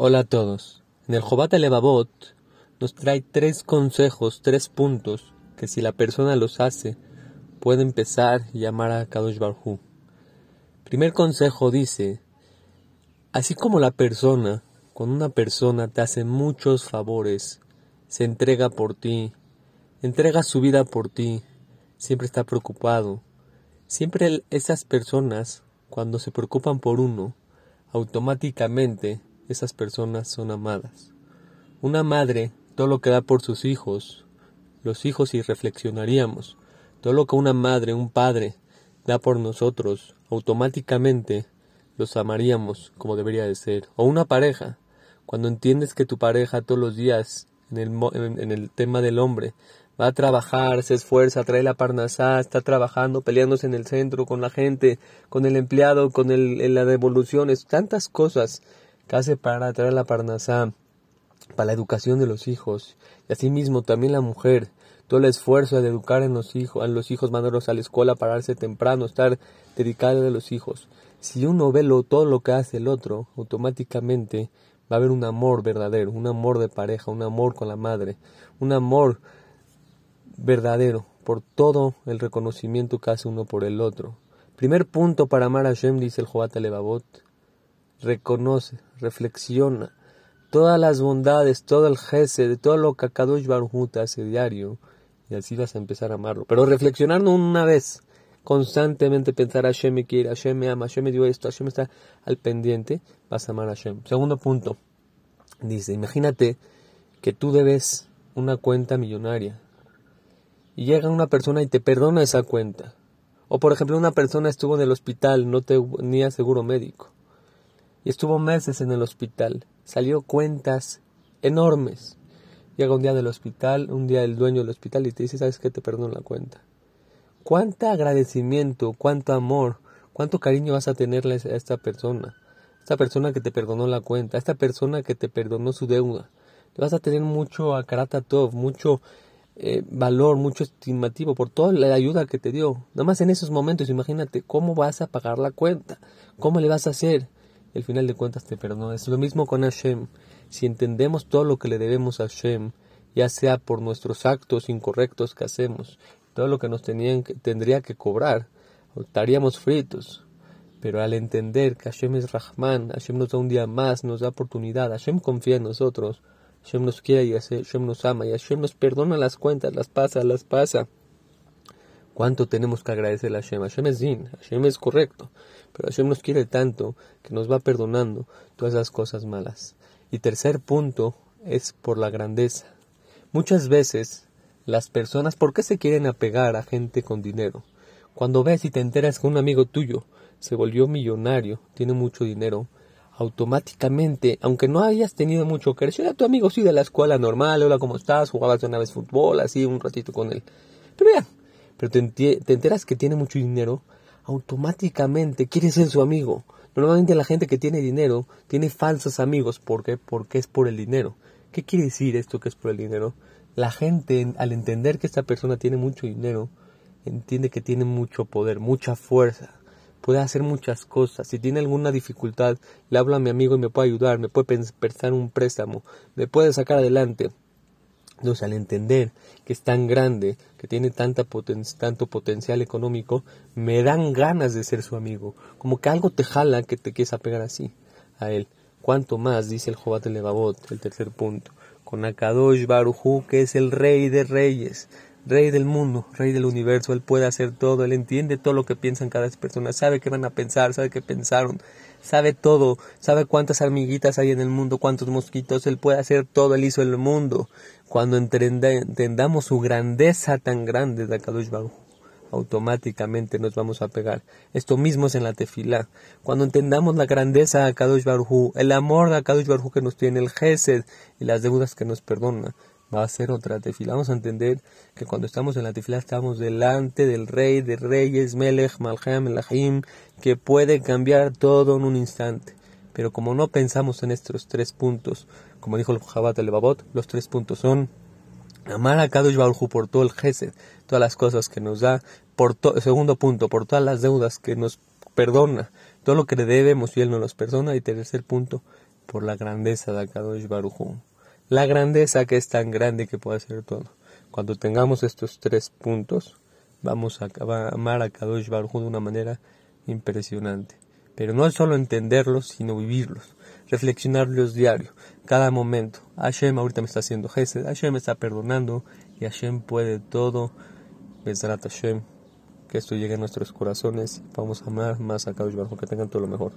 Hola a todos. En el Jobat Levavot nos trae tres consejos, tres puntos que si la persona los hace puede empezar y llamar a Kadosh Barhu. Primer consejo dice, así como la persona, cuando una persona te hace muchos favores, se entrega por ti, entrega su vida por ti, siempre está preocupado. Siempre esas personas, cuando se preocupan por uno, automáticamente esas personas son amadas. Una madre, todo lo que da por sus hijos, los hijos y reflexionaríamos, todo lo que una madre, un padre da por nosotros, automáticamente los amaríamos como debería de ser. O una pareja, cuando entiendes que tu pareja todos los días, en el, en el tema del hombre, va a trabajar, se esfuerza, trae la parnasá, está trabajando, peleándose en el centro con la gente, con el empleado, con el, la devolución, tantas cosas que hace para traer la parnasá, para la educación de los hijos, y asimismo también la mujer, todo el esfuerzo de educar en los hijos, a los hijos, mandarlos a la escuela, pararse temprano, estar dedicado a los hijos. Si uno ve todo lo que hace el otro, automáticamente va a haber un amor verdadero, un amor de pareja, un amor con la madre, un amor verdadero por todo el reconocimiento que hace uno por el otro. Primer punto para amar a Hashem, dice el Jobat Levavot, reconoce, reflexiona todas las bondades, todo el jese, de todo lo que Kadosh Baruj hace diario, y así vas a empezar a amarlo. Pero reflexionando una vez, constantemente pensar Hashem me quiere, Hashem me ama, Hashem me dio esto, Hashem está al pendiente, vas a amar a Hashem. Segundo punto, dice, imagínate que tú debes una cuenta millonaria y llega una persona y te perdona esa cuenta. O por ejemplo, una persona estuvo en el hospital, no tenía seguro médico. Estuvo meses en el hospital. Salió cuentas enormes. Llega un día del hospital, un día el dueño del hospital y te dice, ¿sabes qué? Te perdono la cuenta. ¿Cuánto agradecimiento, cuánto amor, cuánto cariño vas a tenerle a esta persona? Esta persona que te perdonó la cuenta, esta persona que te perdonó su deuda. Le vas a tener mucho a mucho eh, valor, mucho estimativo por toda la ayuda que te dio. Nada más en esos momentos, imagínate cómo vas a pagar la cuenta, cómo le vas a hacer. El final de cuentas te perdona. Es lo mismo con Hashem. Si entendemos todo lo que le debemos a Hashem, ya sea por nuestros actos incorrectos que hacemos, todo lo que nos tenían tendría que cobrar, estaríamos fritos. Pero al entender que Hashem es Rahman, Hashem nos da un día más, nos da oportunidad, Hashem confía en nosotros, Hashem nos quiere y Hashem nos ama y Hashem nos perdona las cuentas, las pasa, las pasa. ¿Cuánto tenemos que agradecer a Hashem? Hashem es din, Hashem es correcto, pero Hashem nos quiere tanto que nos va perdonando todas las cosas malas. Y tercer punto es por la grandeza. Muchas veces las personas, ¿por qué se quieren apegar a gente con dinero? Cuando ves y te enteras que un amigo tuyo se volvió millonario, tiene mucho dinero, automáticamente, aunque no hayas tenido mucho que era tu amigo sí de la escuela normal, hola, ¿cómo estás? Jugabas una vez fútbol, así un ratito con él. Pero ya, pero te, te enteras que tiene mucho dinero, automáticamente quieres ser su amigo. Normalmente la gente que tiene dinero tiene falsos amigos. ¿Por qué? Porque es por el dinero. ¿Qué quiere decir esto que es por el dinero? La gente, al entender que esta persona tiene mucho dinero, entiende que tiene mucho poder, mucha fuerza puede hacer muchas cosas. Si tiene alguna dificultad, le hablo a mi amigo y me puede ayudar, me puede prestar un préstamo, me puede sacar adelante. Entonces, al entender que es tan grande, que tiene tanta tanto potencial económico, me dan ganas de ser su amigo. Como que algo te jala que te quieres apegar así a él. Cuanto más, dice el Jobat Levavot, el tercer punto, con Akadosh Barujú, que es el rey de reyes, rey del mundo, rey del universo, él puede hacer todo, él entiende todo lo que piensan cada persona, sabe qué van a pensar, sabe qué pensaron, sabe todo, sabe cuántas hormiguitas hay en el mundo, cuántos mosquitos, él puede hacer todo, él hizo el mundo. Cuando entendamos su grandeza tan grande de Akadosh Baruj, automáticamente nos vamos a pegar. Esto mismo es en la tefilá. Cuando entendamos la grandeza de Akadosh Baruj, el amor de Akadosh Baruj que nos tiene, el gesed y las deudas que nos perdona, va a ser otra tefila. Vamos a entender que cuando estamos en la tefila estamos delante del rey de reyes, Melech, Malchem, Melachim, que puede cambiar todo en un instante. Pero como no pensamos en estos tres puntos, como dijo el Jabat el Babot, los tres puntos son amar a Kadosh Baruj por todo el Gesed, todas las cosas que nos da, por segundo punto, por todas las deudas que nos perdona, todo lo que le debemos y él nos los perdona, y tercer punto, por la grandeza de Akadosh Baruj La grandeza que es tan grande que puede hacer todo. Cuando tengamos estos tres puntos, vamos a amar a Kadosh Baruj de una manera impresionante. Pero no es solo entenderlos, sino vivirlos, reflexionarlos diario, cada momento. Hashem ahorita me está haciendo gesed, Hashem me está perdonando y Hashem puede todo. Besrat Hashem, que esto llegue a nuestros corazones. Vamos a amar más a Kadosh Baruj, que tengan todo lo mejor.